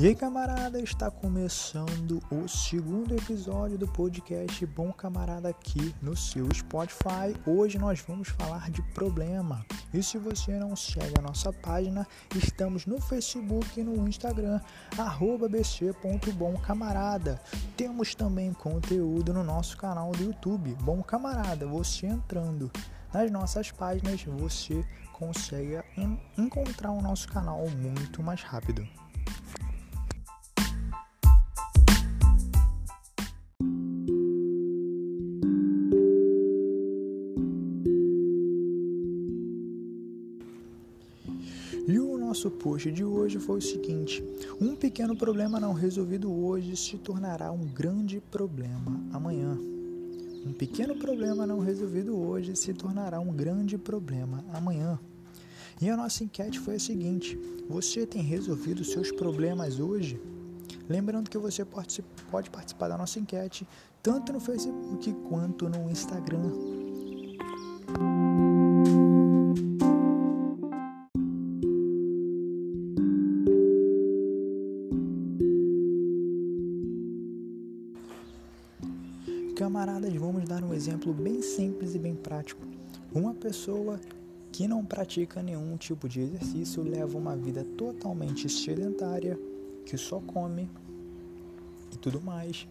E aí, camarada, está começando o segundo episódio do podcast Bom Camarada aqui no seu Spotify. Hoje nós vamos falar de problema. E se você não segue a nossa página, estamos no Facebook e no Instagram, bc.bomcamarada. Temos também conteúdo no nosso canal do YouTube. Bom Camarada, você entrando nas nossas páginas, você consegue encontrar o nosso canal muito mais rápido. Nosso post de hoje foi o seguinte: um pequeno problema não resolvido hoje se tornará um grande problema amanhã. Um pequeno problema não resolvido hoje se tornará um grande problema amanhã. E a nossa enquete foi a seguinte: você tem resolvido seus problemas hoje? Lembrando que você pode participar da nossa enquete tanto no Facebook quanto no Instagram. Camaradas, vamos dar um exemplo bem simples e bem prático. Uma pessoa que não pratica nenhum tipo de exercício leva uma vida totalmente sedentária, que só come e tudo mais.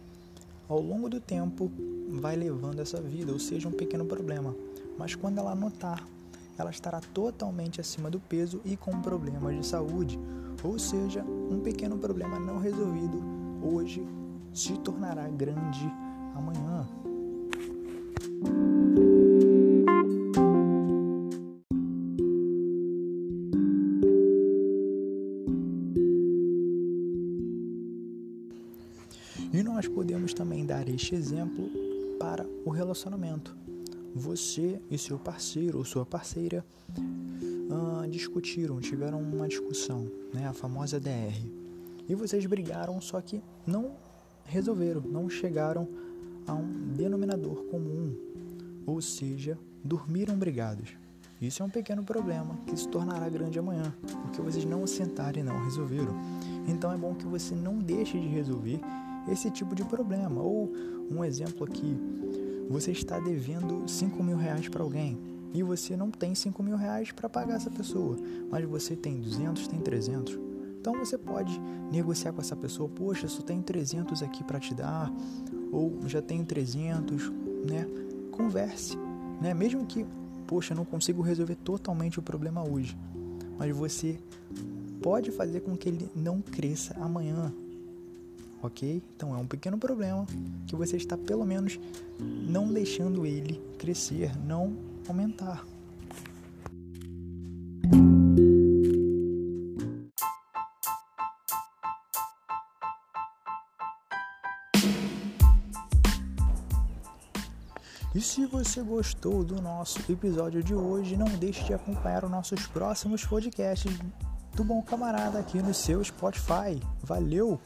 Ao longo do tempo, vai levando essa vida, ou seja, um pequeno problema. Mas quando ela notar, ela estará totalmente acima do peso e com problemas de saúde, ou seja, um pequeno problema não resolvido hoje se tornará grande amanhã. E nós podemos também dar este exemplo para o relacionamento. Você e seu parceiro ou sua parceira uh, discutiram, tiveram uma discussão, né, a famosa DR. E vocês brigaram, só que não resolveram, não chegaram a um denominador comum, ou seja, dormiram brigados. Isso é um pequeno problema que se tornará grande amanhã, porque vocês não sentaram e não resolveram. Então é bom que você não deixe de resolver esse tipo de problema. Ou um exemplo aqui, você está devendo 5 mil reais para alguém e você não tem 5 mil reais para pagar essa pessoa, mas você tem 200, tem 300. Então você pode negociar com essa pessoa, poxa, só tenho 300 aqui para te dar, ou já tenho 300, né? Converse, né? Mesmo que, poxa, não consigo resolver totalmente o problema hoje, mas você pode fazer com que ele não cresça amanhã, ok? Então é um pequeno problema que você está pelo menos não deixando ele crescer, não aumentar. E se você gostou do nosso episódio de hoje, não deixe de acompanhar os nossos próximos podcasts do Bom Camarada aqui no seu Spotify. Valeu!